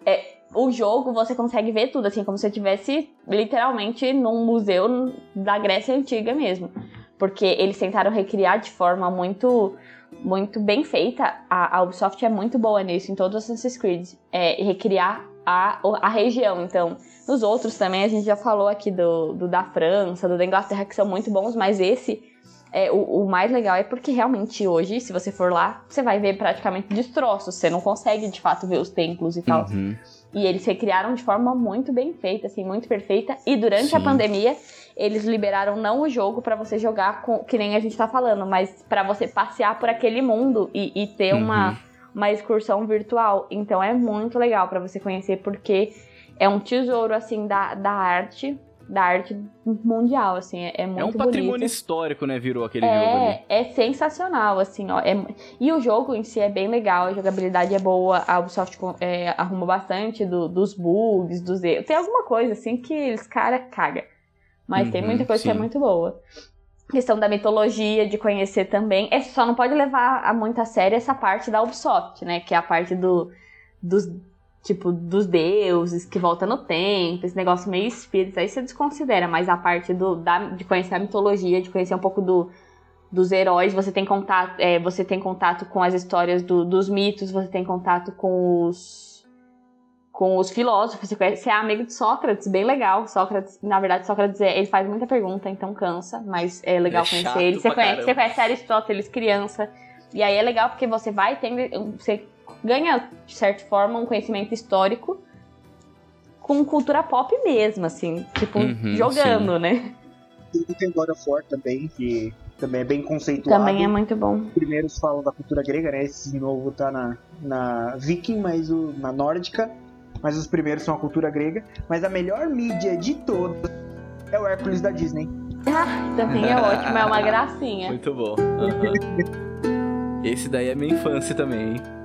é o jogo você consegue ver tudo, assim, como se estivesse literalmente num museu da Grécia Antiga mesmo. Porque eles tentaram recriar de forma muito muito bem feita. A, a Ubisoft é muito boa nisso, em todos os Assassin's Creed. É, recriar a, a região. Então, nos outros também, a gente já falou aqui do, do da França, do da Inglaterra, que são muito bons, mas esse é, o, o, mais legal é porque realmente hoje, se você for lá, você vai ver praticamente destroços. Você não consegue de fato ver os templos e tal. Uhum. E eles recriaram de forma muito bem feita, assim, muito perfeita. E durante Sim. a pandemia, eles liberaram não o jogo para você jogar com, que nem a gente tá falando, mas para você passear por aquele mundo e, e ter uhum. uma, uma excursão virtual. Então é muito legal para você conhecer, porque é um tesouro, assim, da, da arte, da arte mundial, assim, é, é muito É um patrimônio bonito. histórico, né, virou aquele é, jogo ali. É sensacional, assim, ó. É, e o jogo em si é bem legal, a jogabilidade é boa, a Ubisoft é, arruma bastante do, dos bugs, dos erros. Tem alguma coisa, assim, que eles, cara, caga. Mas uhum, tem muita coisa sim. que é muito boa. Questão da mitologia, de conhecer também. É, só não pode levar a muito a sério essa parte da Ubisoft, né? Que é a parte do, dos, tipo, dos deuses que volta no tempo, esse negócio meio espírito. Aí você desconsidera, mas a parte do, da, de conhecer a mitologia, de conhecer um pouco do, dos heróis, você tem contato, é, você tem contato com as histórias do, dos mitos, você tem contato com os com os filósofos. Você, conhece, você é amigo de Sócrates, bem legal. Sócrates, na verdade, Sócrates ele faz muita pergunta, então cansa, mas é legal é conhecer ele. Você conhece, você conhece Aristóteles criança. E aí é legal porque você vai tendo. Você ganha, de certa forma, um conhecimento histórico com cultura pop mesmo, assim, tipo, uhum, jogando, sim. né? Tem God of War também, que também é bem conceituado. Também é muito bom. Os primeiros falam da cultura grega, né? Esse novo tá na, na viking, mas o, na nórdica mas os primeiros são a cultura grega. Mas a melhor mídia de todas é o Hércules da Disney. Ah, também é ótimo, é uma <laughs> gracinha. Muito bom. Uhum. Esse daí é minha infância também, hein?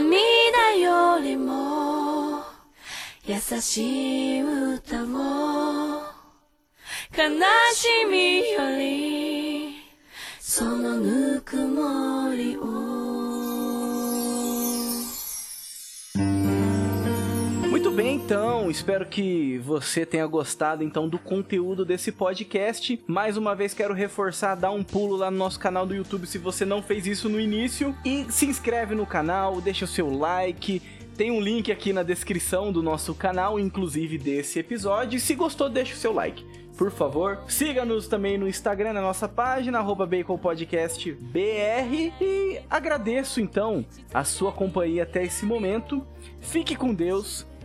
涙よりも優しい歌を悲しみよりそのぬくもりを espero que você tenha gostado então do conteúdo desse podcast. Mais uma vez quero reforçar, dá um pulo lá no nosso canal do YouTube se você não fez isso no início e se inscreve no canal, deixa o seu like, tem um link aqui na descrição do nosso canal, inclusive desse episódio. Se gostou, deixa o seu like por favor. Siga-nos também no Instagram, na nossa página, BaconPodcastBR. E agradeço então a sua companhia até esse momento. Fique com Deus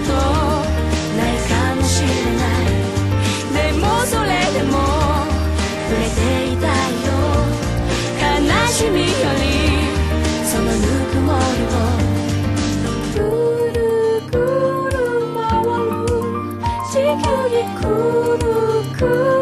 ことないかもしれない。でもそれでも触れていたいよ。悲しみよりそのぬくもりをくるくる回る地球にくるくる